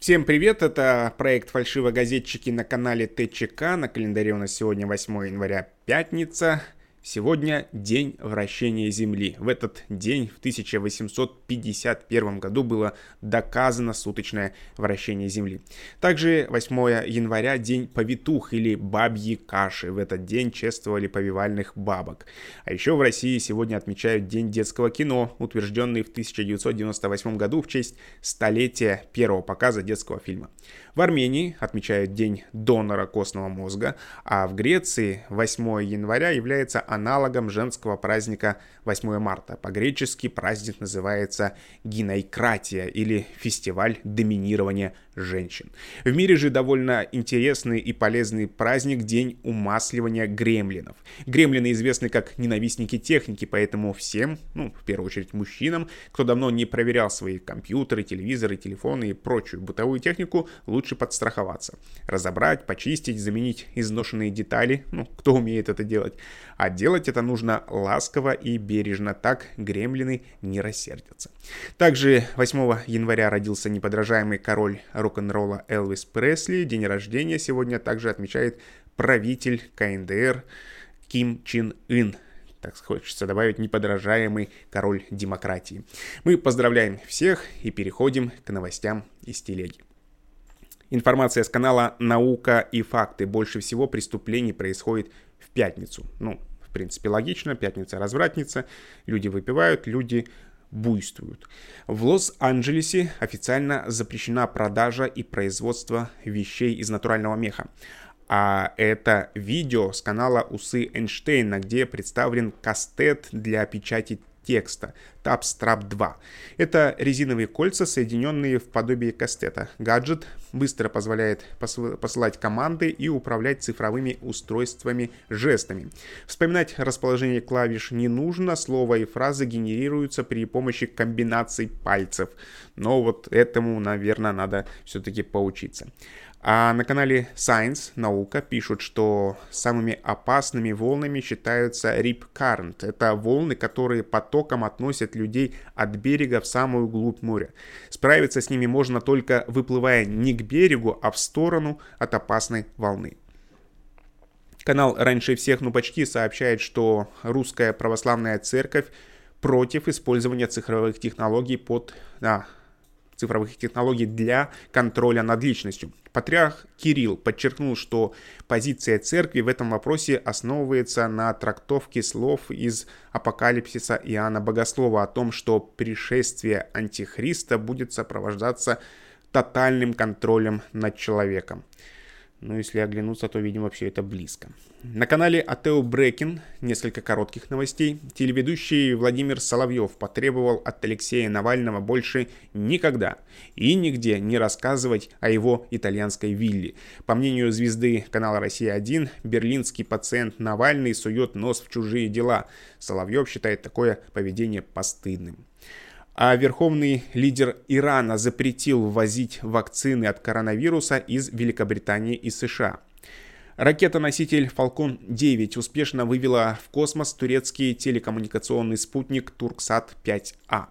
Всем привет, это проект «Фальшивогазетчики» на канале ТЧК. На календаре у нас сегодня 8 января, пятница. Сегодня день вращения Земли. В этот день, в 1851 году, было доказано суточное вращение Земли. Также 8 января день повитух или бабьи каши. В этот день чествовали повивальных бабок. А еще в России сегодня отмечают День детского кино, утвержденный в 1998 году в честь столетия первого показа детского фильма. В Армении отмечают День донора костного мозга, а в Греции 8 января является аналогом женского праздника 8 марта. По-гречески праздник называется гинайкратия или фестиваль доминирования женщин. В мире же довольно интересный и полезный праздник День умасливания гремлинов. Гремлины известны как ненавистники техники, поэтому всем, ну, в первую очередь мужчинам, кто давно не проверял свои компьютеры, телевизоры, телефоны и прочую бытовую технику, лучше подстраховаться. Разобрать, почистить, заменить изношенные детали, ну, кто умеет это делать. А делать это нужно ласково и бережно, так гремлины не рассердятся. Также 8 января родился неподражаемый король рок-н-ролла Элвис Пресли. День рождения сегодня также отмечает правитель КНДР Ким Чин Ын так хочется добавить, неподражаемый король демократии. Мы поздравляем всех и переходим к новостям из телеги. Информация с канала «Наука и факты». Больше всего преступлений происходит в пятницу. Ну, в принципе, логично. Пятница развратница. Люди выпивают, люди буйствуют. В Лос-Анджелесе официально запрещена продажа и производство вещей из натурального меха. А это видео с канала Усы Эйнштейна, где представлен кастет для печати текста Tapstrap 2. Это резиновые кольца, соединенные в подобие кастета. Гаджет быстро позволяет посылать команды и управлять цифровыми устройствами жестами. Вспоминать расположение клавиш не нужно, слова и фразы генерируются при помощи комбинаций пальцев. Но вот этому, наверное, надо все-таки поучиться. А на канале Science, наука, пишут, что самыми опасными волнами считаются Rip Current. Это волны, которые потоком относят людей от берега в самую глубь моря. Справиться с ними можно только выплывая не к берегу, а в сторону от опасной волны. Канал раньше всех, ну почти, сообщает, что русская православная церковь против использования цифровых технологий под а, цифровых технологий для контроля над личностью. Патриарх Кирилл подчеркнул, что позиция церкви в этом вопросе основывается на трактовке слов из Апокалипсиса Иоанна Богослова о том, что пришествие Антихриста будет сопровождаться тотальным контролем над человеком. Но если оглянуться, то видим вообще это близко. На канале Атео Брекин несколько коротких новостей. Телеведущий Владимир Соловьев потребовал от Алексея Навального больше никогда и нигде не рассказывать о его итальянской вилле. По мнению звезды канала «Россия-1», берлинский пациент Навальный сует нос в чужие дела. Соловьев считает такое поведение постыдным а верховный лидер Ирана запретил ввозить вакцины от коронавируса из Великобритании и США. Ракета-носитель Falcon 9 успешно вывела в космос турецкий телекоммуникационный спутник Турксат-5А.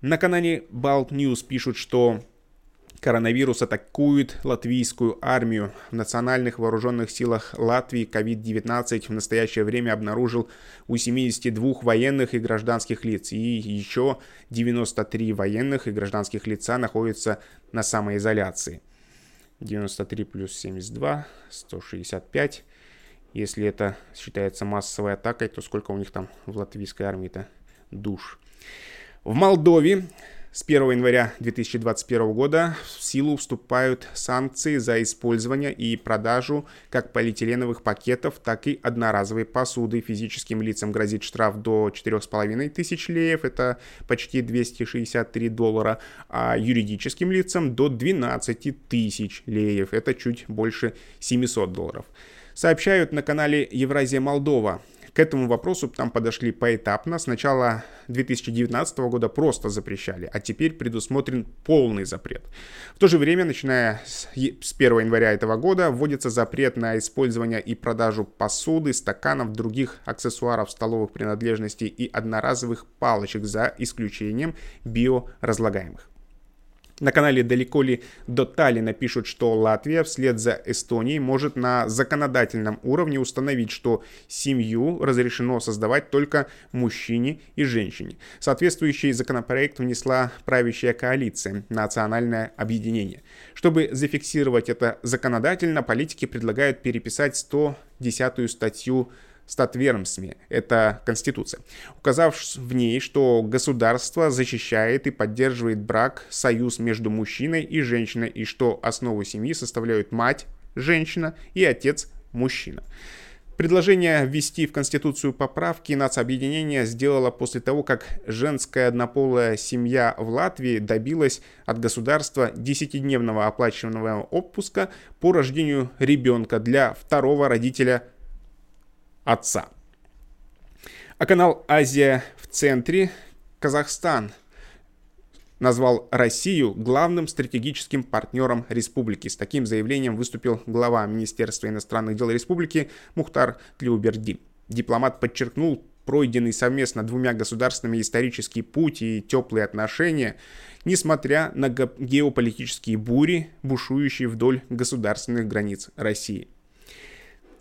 На канале Balt News пишут, что Коронавирус атакует латвийскую армию. В национальных вооруженных силах Латвии COVID-19 в настоящее время обнаружил у 72 военных и гражданских лиц. И еще 93 военных и гражданских лица находятся на самоизоляции. 93 плюс 72, 165. Если это считается массовой атакой, то сколько у них там в латвийской армии-то душ? В Молдове с 1 января 2021 года в силу вступают санкции за использование и продажу как полиэтиленовых пакетов, так и одноразовой посуды. Физическим лицам грозит штраф до 4,5 тысяч леев, это почти 263 доллара, а юридическим лицам до 12 тысяч леев, это чуть больше 700 долларов. Сообщают на канале Евразия Молдова. К этому вопросу там подошли поэтапно. Сначала 2019 года просто запрещали, а теперь предусмотрен полный запрет. В то же время, начиная с 1 января этого года, вводится запрет на использование и продажу посуды, стаканов, других аксессуаров столовых принадлежностей и одноразовых палочек за исключением биоразлагаемых. На канале «Далеко ли до Таллина» пишут, что Латвия вслед за Эстонией может на законодательном уровне установить, что семью разрешено создавать только мужчине и женщине. Соответствующий законопроект внесла правящая коалиция «Национальное объединение». Чтобы зафиксировать это законодательно, политики предлагают переписать 110-ю статью статвермсме, это Конституция, указав в ней, что государство защищает и поддерживает брак, союз между мужчиной и женщиной, и что основу семьи составляют мать, женщина и отец, мужчина. Предложение ввести в Конституцию поправки нацобъединение сделало после того, как женская однополая семья в Латвии добилась от государства 10-дневного оплачиваемого отпуска по рождению ребенка для второго родителя отца. А канал «Азия в центре» Казахстан назвал Россию главным стратегическим партнером республики. С таким заявлением выступил глава Министерства иностранных дел республики Мухтар Тлеубердин. Дипломат подчеркнул пройденный совместно двумя государствами исторический путь и теплые отношения, несмотря на геополитические бури, бушующие вдоль государственных границ России.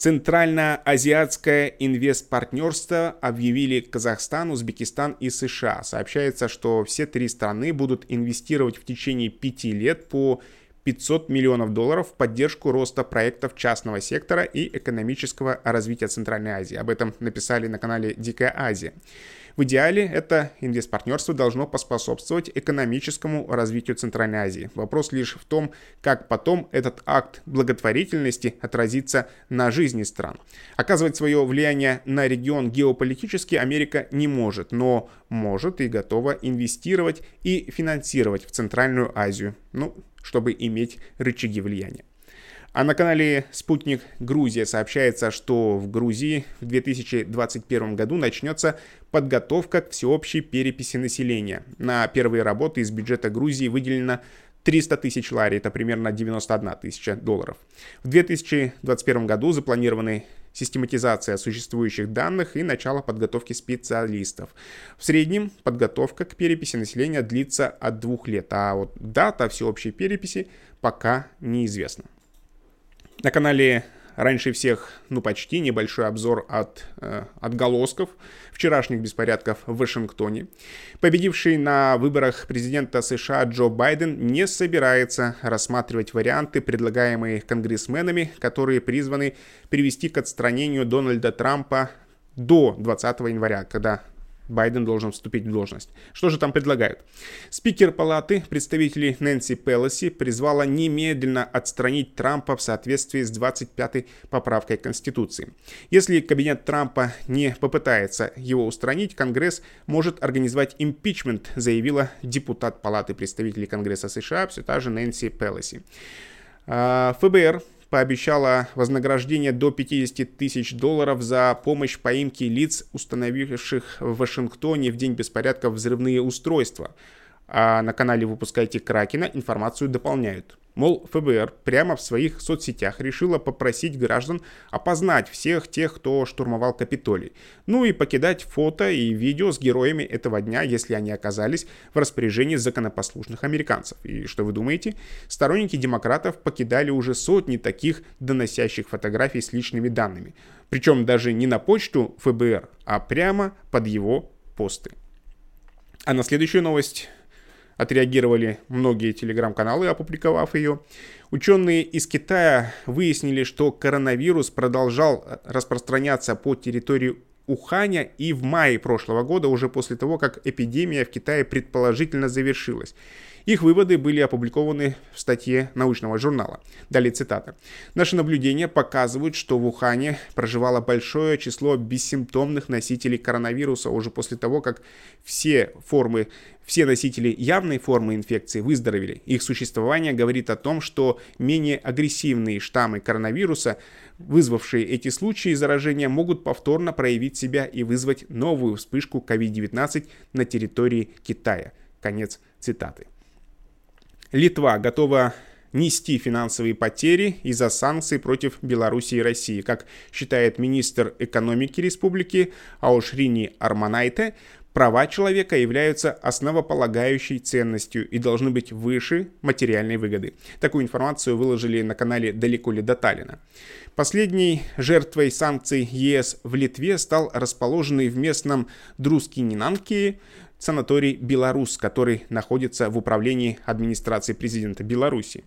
Центральноазиатское инвестпартнерство объявили Казахстан, Узбекистан и США. Сообщается, что все три страны будут инвестировать в течение пяти лет по 500 миллионов долларов в поддержку роста проектов частного сектора и экономического развития Центральной Азии. Об этом написали на канале Дикая Азия. В идеале это инвестпартнерство должно поспособствовать экономическому развитию Центральной Азии. Вопрос лишь в том, как потом этот акт благотворительности отразится на жизни стран. Оказывать свое влияние на регион геополитически Америка не может, но может и готова инвестировать и финансировать в Центральную Азию, ну, чтобы иметь рычаги влияния. А на канале «Спутник Грузия» сообщается, что в Грузии в 2021 году начнется подготовка к всеобщей переписи населения. На первые работы из бюджета Грузии выделено 300 тысяч лари, это примерно 91 тысяча долларов. В 2021 году запланированы систематизация существующих данных и начало подготовки специалистов. В среднем подготовка к переписи населения длится от двух лет, а вот дата всеобщей переписи пока неизвестна. На канале раньше всех, ну почти, небольшой обзор от э, отголосков вчерашних беспорядков в Вашингтоне. Победивший на выборах президента США Джо Байден не собирается рассматривать варианты, предлагаемые конгрессменами, которые призваны привести к отстранению Дональда Трампа до 20 января, когда Байден должен вступить в должность. Что же там предлагают? Спикер палаты представителей Нэнси Пелоси призвала немедленно отстранить Трампа в соответствии с 25-й поправкой Конституции. Если кабинет Трампа не попытается его устранить, Конгресс может организовать импичмент, заявила депутат Палаты представителей Конгресса США, все та же Нэнси Пелоси. А, ФБР пообещала вознаграждение до 50 тысяч долларов за помощь в поимке лиц, установивших в Вашингтоне в день беспорядков взрывные устройства. А на канале «Выпускайте Кракена» информацию дополняют. Мол, ФБР прямо в своих соцсетях решила попросить граждан опознать всех тех, кто штурмовал Капитолий. Ну и покидать фото и видео с героями этого дня, если они оказались в распоряжении законопослушных американцев. И что вы думаете? Сторонники демократов покидали уже сотни таких доносящих фотографий с личными данными. Причем даже не на почту ФБР, а прямо под его посты. А на следующую новость отреагировали многие телеграм-каналы, опубликовав ее. Ученые из Китая выяснили, что коронавирус продолжал распространяться по территории Уханя и в мае прошлого года, уже после того, как эпидемия в Китае предположительно завершилась. Их выводы были опубликованы в статье научного журнала. Далее цитата. Наши наблюдения показывают, что в Ухане проживало большое число бессимптомных носителей коронавируса уже после того, как все формы все носители явной формы инфекции выздоровели. Их существование говорит о том, что менее агрессивные штаммы коронавируса, вызвавшие эти случаи заражения, могут повторно проявить себя и вызвать новую вспышку COVID-19 на территории Китая. Конец цитаты. Литва готова нести финансовые потери из-за санкций против Беларуси и России. Как считает министр экономики республики Аушрини Арманайте, Права человека являются основополагающей ценностью и должны быть выше материальной выгоды. Такую информацию выложили на канале «Далеко ли до Таллина». Последней жертвой санкций ЕС в Литве стал расположенный в местном Друскининанке санаторий «Беларус», который находится в управлении администрации президента Беларуси.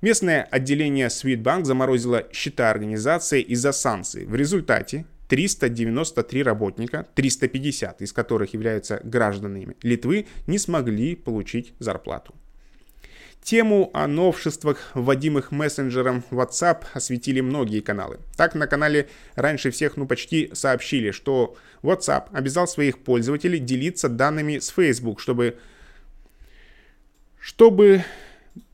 Местное отделение Свитбанк заморозило счета организации из-за санкций. В результате 393 работника, 350 из которых являются гражданами Литвы, не смогли получить зарплату. Тему о новшествах, вводимых мессенджером WhatsApp, осветили многие каналы. Так, на канале раньше всех, ну почти сообщили, что WhatsApp обязал своих пользователей делиться данными с Facebook, чтобы, чтобы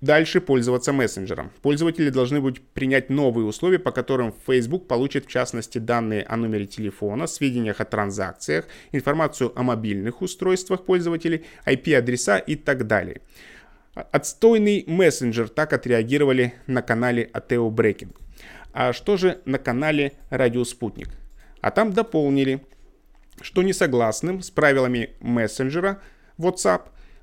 дальше пользоваться мессенджером. Пользователи должны будут принять новые условия, по которым Facebook получит в частности данные о номере телефона, сведениях о транзакциях, информацию о мобильных устройствах пользователей, IP-адреса и так далее. Отстойный мессенджер, так отреагировали на канале Ateo Breaking. А что же на канале Радио Спутник? А там дополнили, что не согласным с правилами мессенджера WhatsApp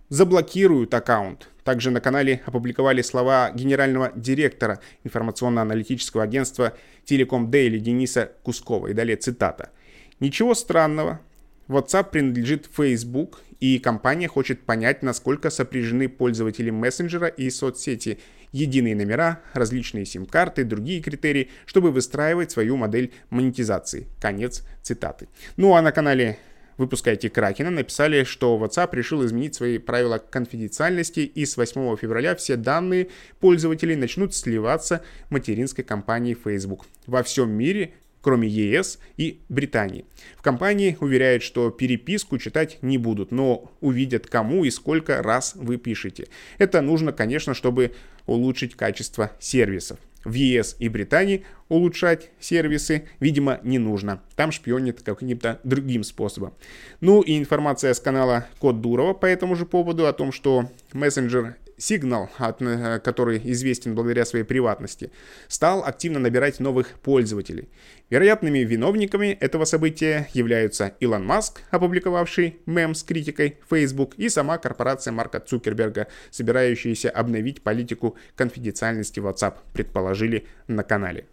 заблокируют аккаунт, также на канале опубликовали слова генерального директора информационно-аналитического агентства Telecom Daily Дениса Кускова. И далее цитата. «Ничего странного. WhatsApp принадлежит Facebook, и компания хочет понять, насколько сопряжены пользователи мессенджера и соцсети, единые номера, различные сим-карты, другие критерии, чтобы выстраивать свою модель монетизации. Конец цитаты. Ну а на канале выпускаете Кракена, написали, что WhatsApp решил изменить свои правила конфиденциальности и с 8 февраля все данные пользователей начнут сливаться материнской компанией Facebook. Во всем мире кроме ЕС и Британии. В компании уверяют, что переписку читать не будут, но увидят, кому и сколько раз вы пишете. Это нужно, конечно, чтобы улучшить качество сервисов в ЕС и Британии улучшать сервисы, видимо, не нужно. Там шпионит каким-то другим способом. Ну и информация с канала Код Дурова по этому же поводу о том, что мессенджер Signal, э, который известен благодаря своей приватности, стал активно набирать новых пользователей. Вероятными виновниками этого события являются Илон Маск, опубликовавший мем с критикой Facebook, и сама корпорация Марка Цукерберга, собирающаяся обновить политику конфиденциальности WhatsApp, предположили на канале.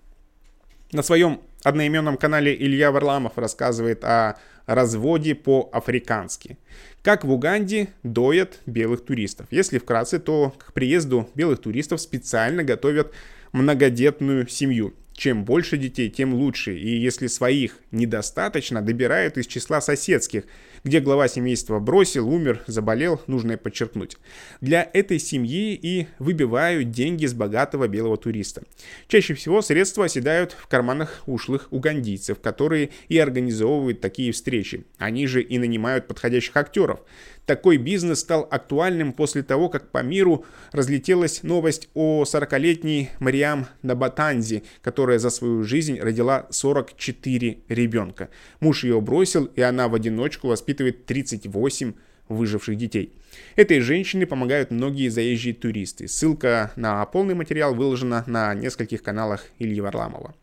На своем одноименном канале Илья Варламов рассказывает о разводе по-африкански. Как в Уганде доят белых туристов. Если вкратце, то к приезду белых туристов специально готовят многодетную семью. Чем больше детей, тем лучше. И если своих недостаточно, добирают из числа соседских, где глава семейства бросил, умер, заболел, нужно подчеркнуть. Для этой семьи и выбивают деньги с богатого белого туриста. Чаще всего средства оседают в карманах ушлых угандийцев, которые и организовывают такие встречи. Они же и нанимают подходящих актеров. Такой бизнес стал актуальным после того, как по миру разлетелась новость о 40-летней Мариам Набатанзи, которая за свою жизнь родила 44 ребенка. Муж ее бросил, и она в одиночку воспитывает 38 выживших детей. Этой женщине помогают многие заезжие туристы. Ссылка на полный материал выложена на нескольких каналах Ильи Варламова.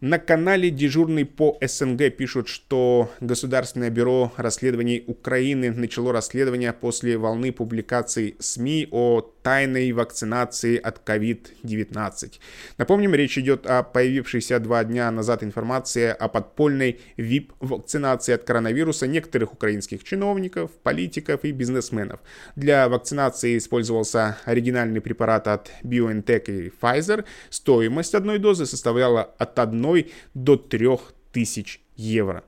На канале «Дежурный по СНГ» пишут, что Государственное бюро расследований Украины начало расследование после волны публикаций СМИ о тайной вакцинации от COVID-19. Напомним, речь идет о появившейся два дня назад информации о подпольной ВИП-вакцинации от коронавируса некоторых украинских чиновников, политиков и бизнесменов. Для вакцинации использовался оригинальный препарат от BioNTech и Pfizer. Стоимость одной дозы составляла от 1 1 до 3 тысяч евро.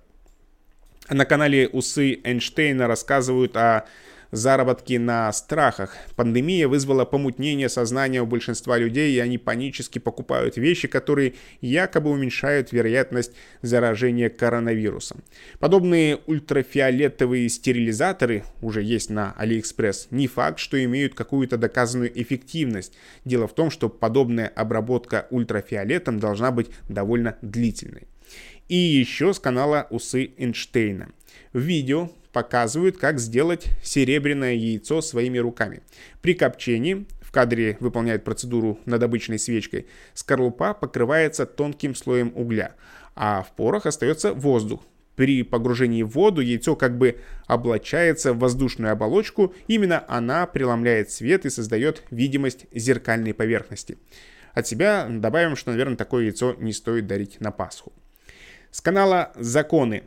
На канале Усы Эйнштейна рассказывают о заработки на страхах. Пандемия вызвала помутнение сознания у большинства людей, и они панически покупают вещи, которые якобы уменьшают вероятность заражения коронавирусом. Подобные ультрафиолетовые стерилизаторы уже есть на AliExpress. Не факт, что имеют какую-то доказанную эффективность. Дело в том, что подобная обработка ультрафиолетом должна быть довольно длительной. И еще с канала Усы Эйнштейна. В видео показывают, как сделать серебряное яйцо своими руками. При копчении в кадре выполняет процедуру над обычной свечкой, скорлупа покрывается тонким слоем угля, а в порах остается воздух. При погружении в воду яйцо как бы облачается в воздушную оболочку, именно она преломляет свет и создает видимость зеркальной поверхности. От себя добавим, что, наверное, такое яйцо не стоит дарить на Пасху. С канала «Законы»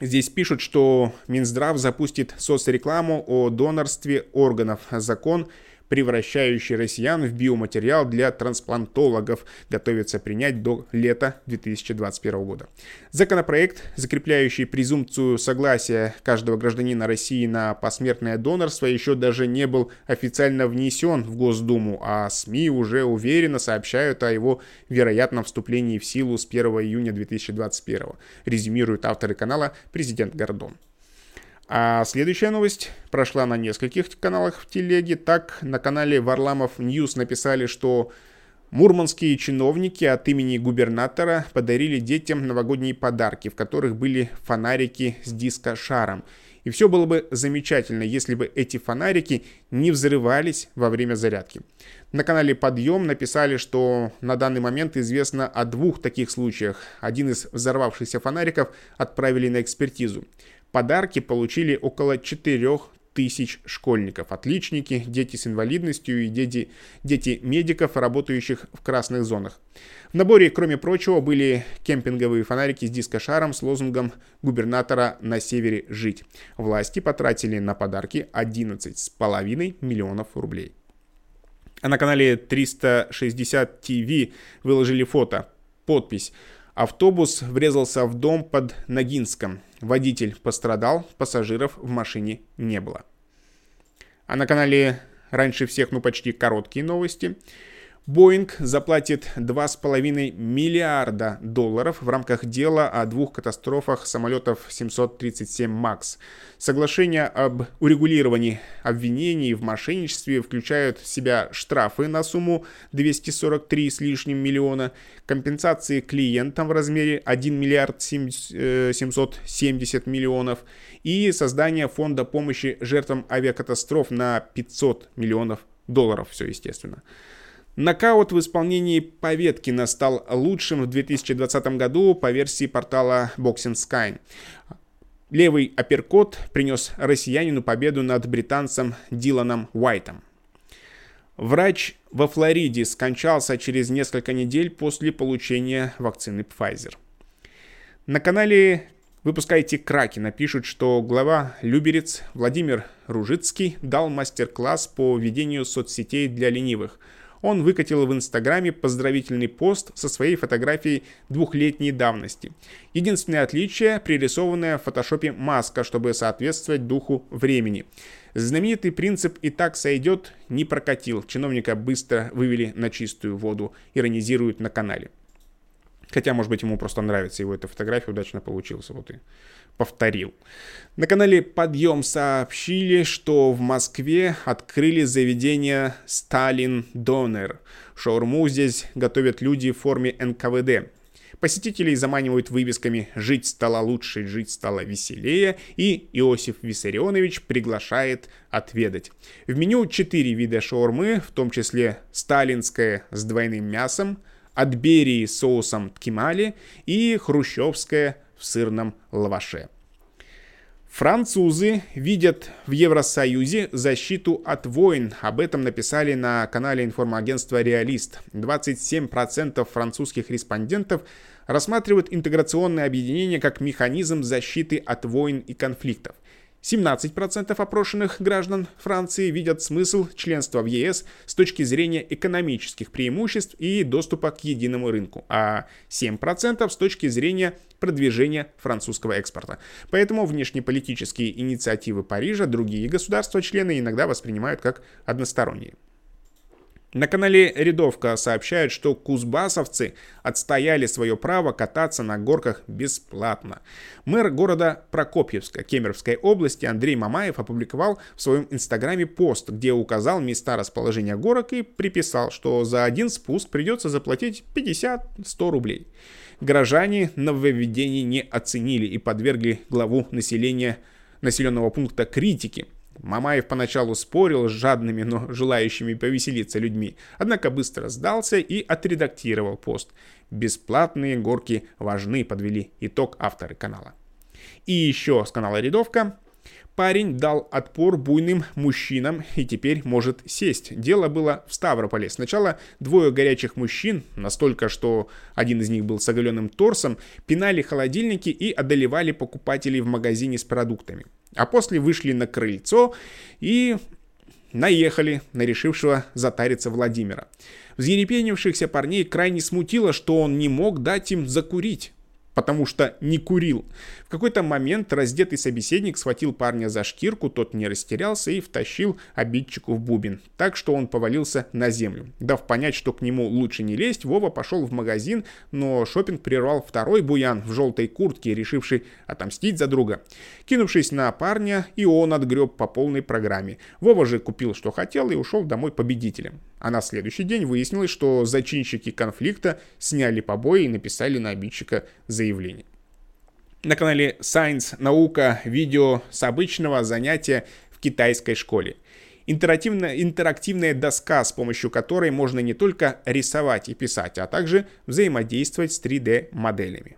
Здесь пишут, что Минздрав запустит соцрекламу о донорстве органов. Закон превращающий россиян в биоматериал для трансплантологов, готовится принять до лета 2021 года. Законопроект, закрепляющий презумпцию согласия каждого гражданина России на посмертное донорство, еще даже не был официально внесен в Госдуму, а СМИ уже уверенно сообщают о его вероятном вступлении в силу с 1 июня 2021, резюмируют авторы канала «Президент Гордон». А следующая новость прошла на нескольких каналах в телеге. Так, на канале Варламов News написали, что мурманские чиновники от имени губернатора подарили детям новогодние подарки, в которых были фонарики с диско-шаром. И все было бы замечательно, если бы эти фонарики не взрывались во время зарядки. На канале «Подъем» написали, что на данный момент известно о двух таких случаях. Один из взорвавшихся фонариков отправили на экспертизу. Подарки получили около 4 тысяч школьников, отличники, дети с инвалидностью и дети, дети медиков, работающих в красных зонах. В наборе, кроме прочего, были кемпинговые фонарики с дискошаром с лозунгом губернатора «На севере жить». Власти потратили на подарки 11,5 миллионов рублей. А на канале 360 ТВ выложили фото. Подпись Автобус врезался в дом под Ногинском. Водитель пострадал, пассажиров в машине не было. А на канале раньше всех, ну почти короткие новости. Боинг заплатит 2,5 миллиарда долларов в рамках дела о двух катастрофах самолетов 737 МАКС. Соглашения об урегулировании обвинений в мошенничестве включают в себя штрафы на сумму 243 с лишним миллиона, компенсации клиентам в размере 1 миллиард 770 миллионов и создание фонда помощи жертвам авиакатастроф на 500 миллионов долларов, все естественно. Нокаут в исполнении Поветкина стал лучшим в 2020 году по версии портала Boxing Sky. Левый апперкот принес россиянину победу над британцем Диланом Уайтом. Врач во Флориде скончался через несколько недель после получения вакцины Pfizer. На канале «Выпускайте Краки» напишут, что глава Люберец Владимир Ружицкий дал мастер-класс по ведению соцсетей для ленивых – он выкатил в Инстаграме поздравительный пост со своей фотографией двухлетней давности. Единственное отличие – пририсованная в фотошопе маска, чтобы соответствовать духу времени. Знаменитый принцип «и так сойдет» не прокатил. Чиновника быстро вывели на чистую воду, иронизируют на канале. Хотя, может быть, ему просто нравится его эта фотография, удачно получился. Вот и повторил. На канале «Подъем» сообщили, что в Москве открыли заведение «Сталин Донер». Шаурму здесь готовят люди в форме НКВД. Посетителей заманивают вывесками «Жить стало лучше, жить стало веселее» и Иосиф Виссарионович приглашает отведать. В меню четыре вида шаурмы, в том числе сталинская с двойным мясом, от берии с соусом ткемали и хрущевская в сырном лаваше. Французы видят в Евросоюзе защиту от войн. Об этом написали на канале информагентства «Реалист». 27% французских респондентов рассматривают интеграционное объединение как механизм защиты от войн и конфликтов. 17% опрошенных граждан Франции видят смысл членства в ЕС с точки зрения экономических преимуществ и доступа к единому рынку, а 7% с точки зрения продвижения французского экспорта. Поэтому внешнеполитические инициативы Парижа другие государства-члены иногда воспринимают как односторонние. На канале Рядовка сообщают, что кузбассовцы отстояли свое право кататься на горках бесплатно. Мэр города Прокопьевска Кемеровской области Андрей Мамаев опубликовал в своем инстаграме пост, где указал места расположения горок и приписал, что за один спуск придется заплатить 50-100 рублей. Горожане нововведений не оценили и подвергли главу населения населенного пункта критики – Мамаев поначалу спорил с жадными, но желающими повеселиться людьми, однако быстро сдался и отредактировал пост. Бесплатные горки важны, подвели итог авторы канала. И еще с канала Рядовка. Парень дал отпор буйным мужчинам и теперь может сесть. Дело было в Ставрополе. Сначала двое горячих мужчин, настолько, что один из них был с оголенным торсом, пинали холодильники и одолевали покупателей в магазине с продуктами. А после вышли на крыльцо и наехали на решившего затариться Владимира. Взъерепенившихся парней крайне смутило, что он не мог дать им закурить потому что не курил. В какой-то момент раздетый собеседник схватил парня за шкирку, тот не растерялся и втащил обидчику в бубен, так что он повалился на землю. Дав понять, что к нему лучше не лезть, Вова пошел в магазин, но шопинг прервал второй буян в желтой куртке, решивший отомстить за друга. Кинувшись на парня, и он отгреб по полной программе. Вова же купил, что хотел, и ушел домой победителем. А на следующий день выяснилось, что зачинщики конфликта сняли побои и написали на обидчика заявление. На канале Science наука видео с обычного занятия в китайской школе. Интерактивная, интерактивная доска, с помощью которой можно не только рисовать и писать, а также взаимодействовать с 3D-моделями.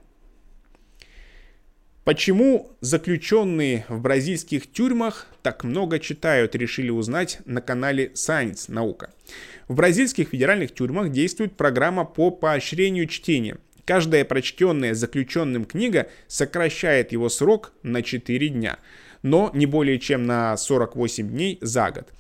Почему заключенные в бразильских тюрьмах так много читают, решили узнать на канале Science Наука. В бразильских федеральных тюрьмах действует программа по поощрению чтения. Каждая прочтенная заключенным книга сокращает его срок на 4 дня, но не более чем на 48 дней за год.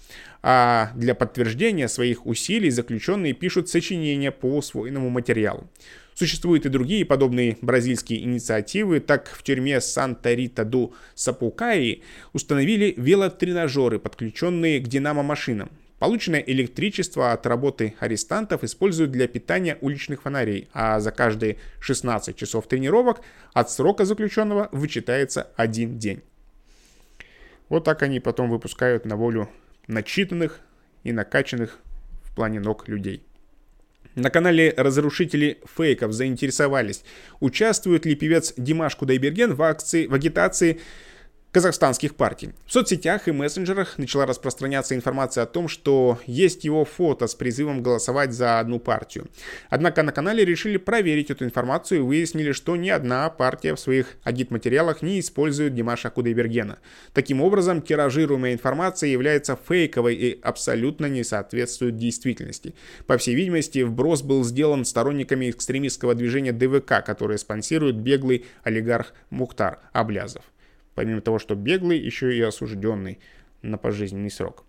А для подтверждения своих усилий заключенные пишут сочинения по усвоенному материалу. Существуют и другие подобные бразильские инициативы. Так в тюрьме Санта-Рита-ду Сапукаи установили велотренажеры, подключенные к динамо-машинам. Полученное электричество от работы арестантов используют для питания уличных фонарей, а за каждые 16 часов тренировок от срока заключенного вычитается один день. Вот так они потом выпускают на волю начитанных и накачанных в плане ног людей. На канале разрушители фейков заинтересовались, участвует ли певец Димаш Кудайберген в акции, в агитации казахстанских партий. В соцсетях и мессенджерах начала распространяться информация о том, что есть его фото с призывом голосовать за одну партию. Однако на канале решили проверить эту информацию и выяснили, что ни одна партия в своих агитматериалах не использует Димаша Кудайбергена. Таким образом, тиражируемая информация является фейковой и абсолютно не соответствует действительности. По всей видимости, вброс был сделан сторонниками экстремистского движения ДВК, которое спонсирует беглый олигарх Мухтар Аблязов помимо того, что беглый, еще и осужденный на пожизненный срок.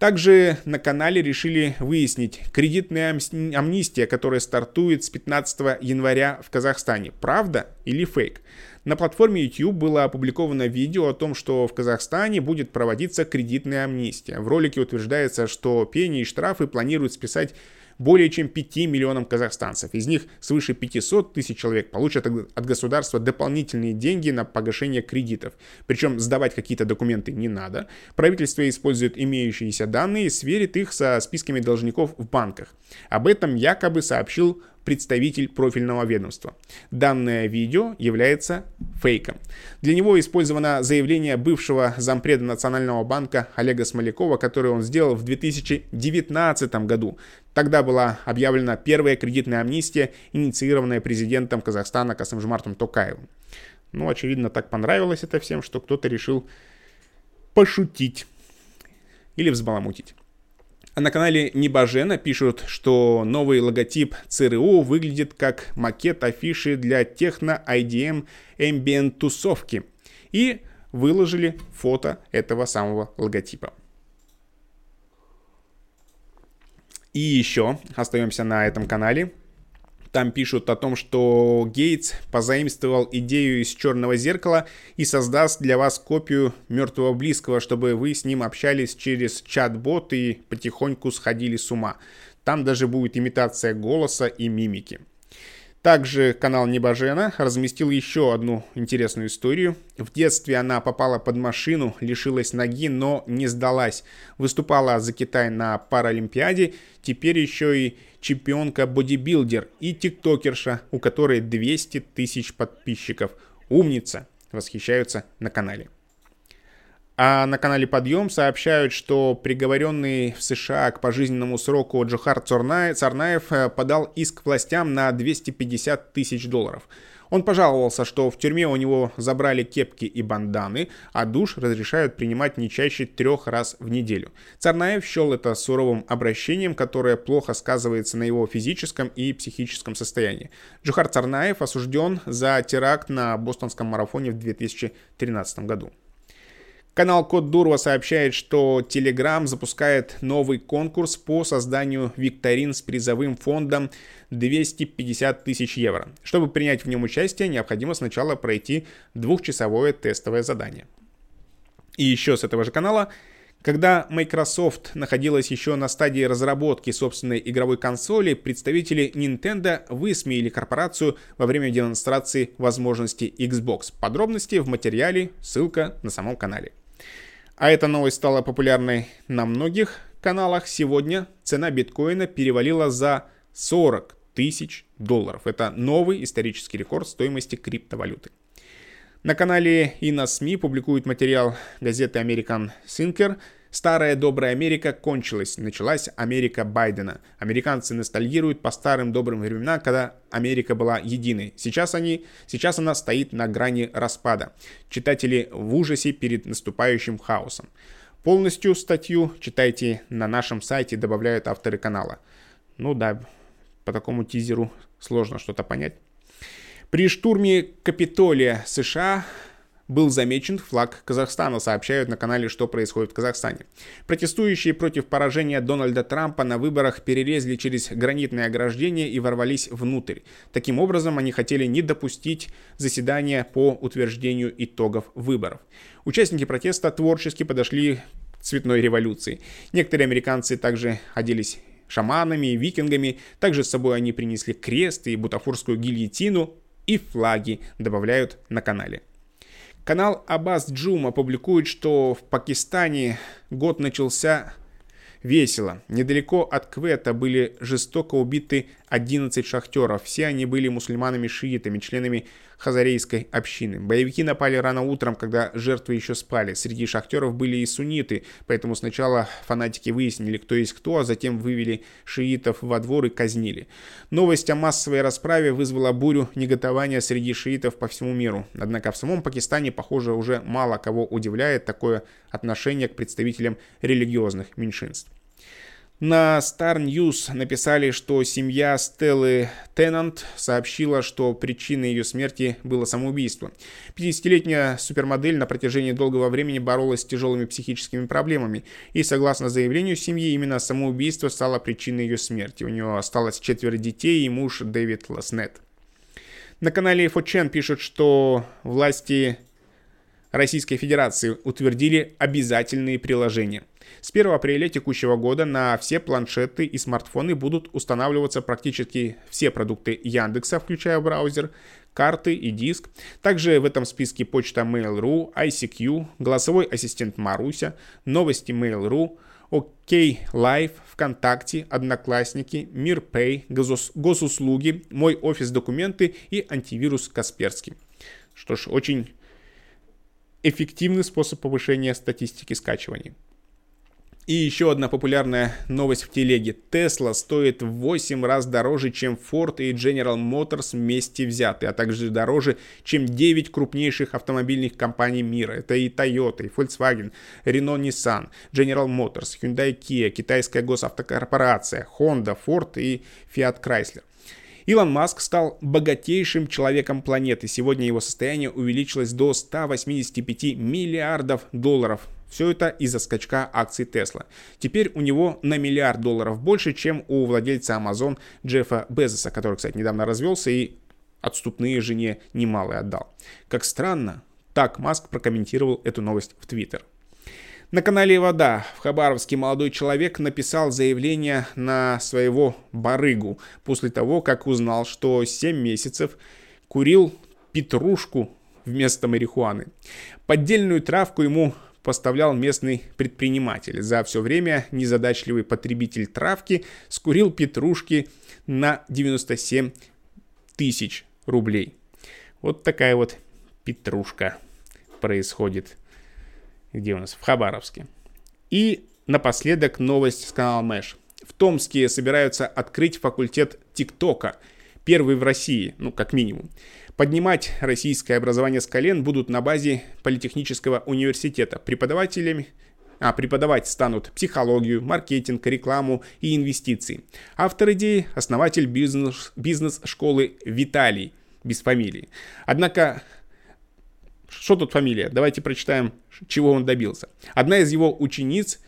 Также на канале решили выяснить, кредитная амнистия, которая стартует с 15 января в Казахстане, правда или фейк? На платформе YouTube было опубликовано видео о том, что в Казахстане будет проводиться кредитная амнистия. В ролике утверждается, что пени и штрафы планируют списать более чем 5 миллионам казахстанцев. Из них свыше 500 тысяч человек получат от государства дополнительные деньги на погашение кредитов. Причем сдавать какие-то документы не надо. Правительство использует имеющиеся данные и сверит их со списками должников в банках. Об этом якобы сообщил представитель профильного ведомства. Данное видео является фейком. Для него использовано заявление бывшего зампреда Национального банка Олега Смолякова, которое он сделал в 2019 году. Тогда была объявлена первая кредитная амнистия, инициированная президентом Казахстана Касымжмартом Токаевым. Ну, очевидно, так понравилось это всем, что кто-то решил пошутить или взбаламутить. А на канале Небожена пишут, что новый логотип ЦРУ выглядит как макет афиши для техно-IDM Ambient тусовки. И выложили фото этого самого логотипа. И еще остаемся на этом канале. Там пишут о том, что Гейтс позаимствовал идею из черного зеркала и создаст для вас копию мертвого близкого, чтобы вы с ним общались через чат-бот и потихоньку сходили с ума. Там даже будет имитация голоса и мимики. Также канал Небожена разместил еще одну интересную историю. В детстве она попала под машину, лишилась ноги, но не сдалась. Выступала за Китай на Паралимпиаде, теперь еще и чемпионка-бодибилдер и тиктокерша, у которой 200 тысяч подписчиков. Умница! Восхищаются на канале. А на канале Подъем сообщают, что приговоренный в США к пожизненному сроку Джохар Царнаев э, подал иск властям на 250 тысяч долларов. Он пожаловался, что в тюрьме у него забрали кепки и банданы, а душ разрешают принимать не чаще трех раз в неделю. Царнаев счел это суровым обращением, которое плохо сказывается на его физическом и психическом состоянии. Джухар Царнаев осужден за теракт на бостонском марафоне в 2013 году. Канал Код Дурова сообщает, что Telegram запускает новый конкурс по созданию викторин с призовым фондом 250 тысяч евро. Чтобы принять в нем участие, необходимо сначала пройти двухчасовое тестовое задание. И еще с этого же канала когда Microsoft находилась еще на стадии разработки собственной игровой консоли, представители Nintendo высмеяли корпорацию во время демонстрации возможностей Xbox. Подробности в материале, ссылка на самом канале. А эта новость стала популярной на многих каналах. Сегодня цена биткоина перевалила за 40 тысяч долларов. Это новый исторический рекорд стоимости криптовалюты. На канале и на СМИ публикуют материал газеты American Thinker. Старая добрая Америка кончилась. Началась Америка Байдена. Американцы ностальгируют по старым добрым временам, когда Америка была единой. Сейчас, они, сейчас она стоит на грани распада. Читатели в ужасе перед наступающим хаосом. Полностью статью читайте на нашем сайте, добавляют авторы канала. Ну да, по такому тизеру сложно что-то понять. При штурме Капитолия США был замечен флаг Казахстана, сообщают на канале, что происходит в Казахстане. Протестующие против поражения Дональда Трампа на выборах перерезали через гранитное ограждение и ворвались внутрь. Таким образом, они хотели не допустить заседания по утверждению итогов выборов. Участники протеста творчески подошли к цветной революции. Некоторые американцы также оделись шаманами и викингами. Также с собой они принесли крест и бутафорскую гильотину, и флаги добавляют на канале. Канал Абаз Джума публикует, что в Пакистане год начался весело. Недалеко от Квета были жестоко убиты 11 шахтеров. Все они были мусульманами-шиитами, членами хазарейской общины. Боевики напали рано утром, когда жертвы еще спали. Среди шахтеров были и сунниты, поэтому сначала фанатики выяснили, кто есть кто, а затем вывели шиитов во двор и казнили. Новость о массовой расправе вызвала бурю неготования среди шиитов по всему миру. Однако в самом Пакистане, похоже, уже мало кого удивляет такое отношение к представителям религиозных меньшинств. На Star News написали, что семья Стеллы Теннант сообщила, что причиной ее смерти было самоубийство. 50-летняя супермодель на протяжении долгого времени боролась с тяжелыми психическими проблемами, и, согласно заявлению семьи, именно самоубийство стало причиной ее смерти. У нее осталось четверо детей и муж Дэвид Ласнет. На канале Фочен пишут, что власти Российской Федерации утвердили обязательные приложения. С 1 апреля текущего года на все планшеты и смартфоны будут устанавливаться практически все продукты Яндекса, включая браузер, карты и диск. Также в этом списке почта Mail.ru, ICQ, голосовой ассистент Маруся, новости Mail.ru, OK Live, ВКонтакте, Одноклассники, Мирпэй, госуслуги, Мой офис документы и антивирус Касперский. Что ж, очень эффективный способ повышения статистики скачиваний. И еще одна популярная новость в телеге. Tesla стоит в 8 раз дороже, чем Ford и General Motors вместе взяты, а также дороже, чем 9 крупнейших автомобильных компаний мира. Это и Toyota, и Volkswagen, Renault Nissan, General Motors, Hyundai Kia, китайская госавтокорпорация, Honda, Ford и Fiat Chrysler. Илон Маск стал богатейшим человеком планеты. Сегодня его состояние увеличилось до 185 миллиардов долларов. Все это из-за скачка акций Тесла. Теперь у него на миллиард долларов больше, чем у владельца Amazon Джеффа Безоса, который, кстати, недавно развелся и отступные жене немалые отдал. Как странно, так Маск прокомментировал эту новость в Твиттер. На канале «Вода» в Хабаровске молодой человек написал заявление на своего барыгу после того, как узнал, что 7 месяцев курил петрушку вместо марихуаны. Поддельную травку ему поставлял местный предприниматель. За все время незадачливый потребитель травки скурил петрушки на 97 тысяч рублей. Вот такая вот петрушка происходит где у нас? В Хабаровске. И напоследок новость с канала Мэш. В Томске собираются открыть факультет ТикТока. Первый в России, ну, как минимум. Поднимать российское образование с колен будут на базе Политехнического университета преподавателями, а преподавать станут психологию, маркетинг, рекламу и инвестиции. Автор идеи – основатель бизнес, бизнес-школы Виталий, без фамилии. Однако что тут фамилия? Давайте прочитаем, чего он добился. Одна из его учениц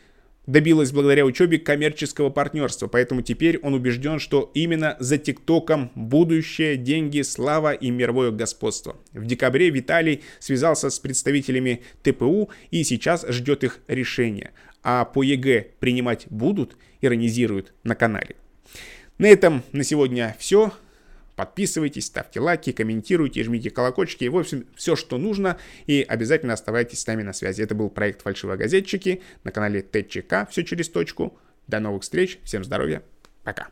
добилась благодаря учебе коммерческого партнерства, поэтому теперь он убежден, что именно за ТикТоком будущее, деньги, слава и мировое господство. В декабре Виталий связался с представителями ТПУ и сейчас ждет их решения. А по ЕГЭ принимать будут, иронизируют на канале. На этом на сегодня все. Подписывайтесь, ставьте лайки, комментируйте, жмите колокольчики. В общем, все, что нужно. И обязательно оставайтесь с нами на связи. Это был проект «Фальшивые газетчики» на канале ТЧК. Все через точку. До новых встреч. Всем здоровья. Пока.